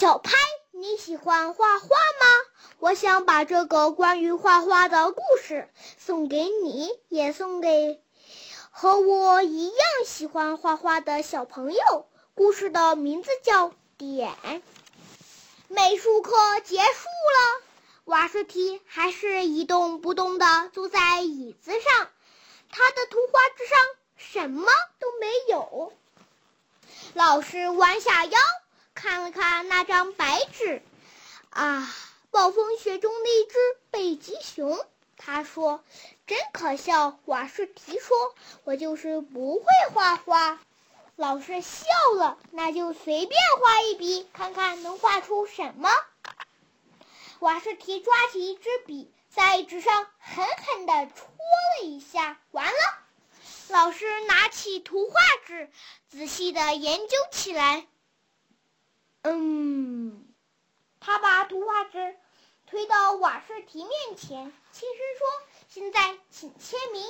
小拍，你喜欢画画吗？我想把这个关于画画的故事送给你，也送给和我一样喜欢画画的小朋友。故事的名字叫《点》。美术课结束了，瓦斯提还是一动不动地坐在椅子上，他的图画纸上什么都没有。老师弯下腰。看了看那张白纸，啊，暴风雪中的一只北极熊。他说：“真可笑。”瓦士提说：“我就是不会画画。”老师笑了：“那就随便画一笔，看看能画出什么。”瓦士提抓起一支笔，在纸上狠狠地戳了一下。完了，老师拿起图画纸，仔细地研究起来。嗯，他把图画纸推到瓦斯提面前，轻声说：“现在请签名。”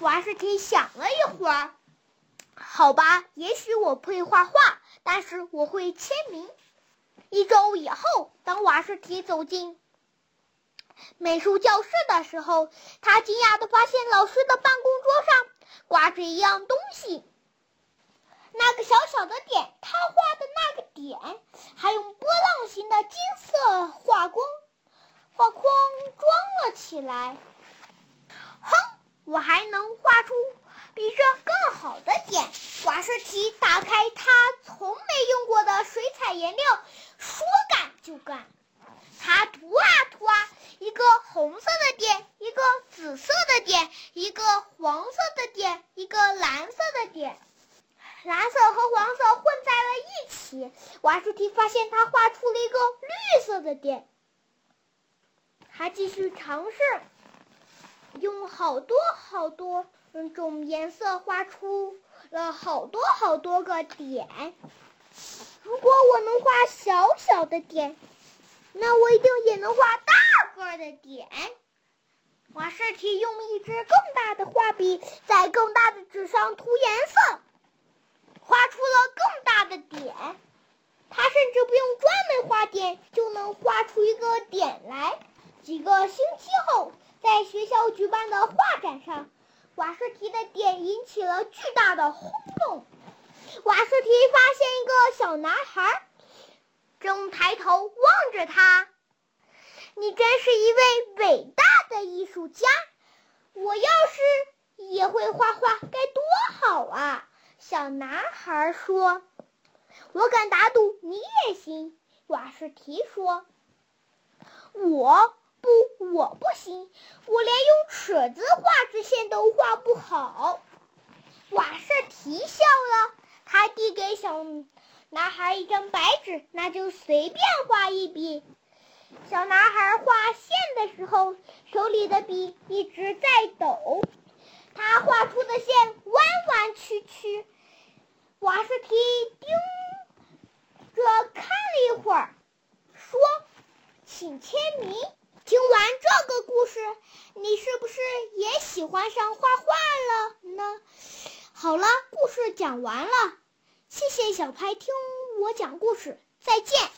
瓦斯提想了一会儿，好吧，也许我不会画画，但是我会签名。一周以后，当瓦斯提走进美术教室的时候，他惊讶地发现老师的办公桌上挂着一样东西。那个小小的点，他画的那个点，还用波浪形的金色画框画框装了起来。哼，我还能画出比这更好的点！瓦斯提打开他从没用过的水彩颜料，说干就干。他涂啊涂啊，一个红色的点，一个紫色的点，一个黄色的点，一个蓝色的点。蓝色和黄色混在了一起，瓦斯提发现他画出了一个绿色的点。他继续尝试，用好多好多种颜色画出了好多好多个点。如果我能画小小的点，那我一定也能画大个的点。瓦斯提用一支更大的画笔，在更大的纸上涂颜色。更大的点，他甚至不用专门画点就能画出一个点来。几个星期后，在学校举办的画展上，瓦斯提的点引起了巨大的轰动。瓦斯提发现一个小男孩正抬头望着他。你真是一位伟大的艺术家！我要是也会画画，该多好啊！小男孩说：“我敢打赌，你也行。”瓦斯提说：“我不，我不行，我连用尺子画直线都画不好。”瓦斯提笑了，他递给小男孩一张白纸：“那就随便画一笔。”小男孩画线的时候，手里的笔一直在抖，他画出的线弯弯曲曲。瓦斯提盯着看了一会儿，说：“请签名。”听完这个故事，你是不是也喜欢上画画了呢？好了，故事讲完了，谢谢小拍听我讲故事，再见。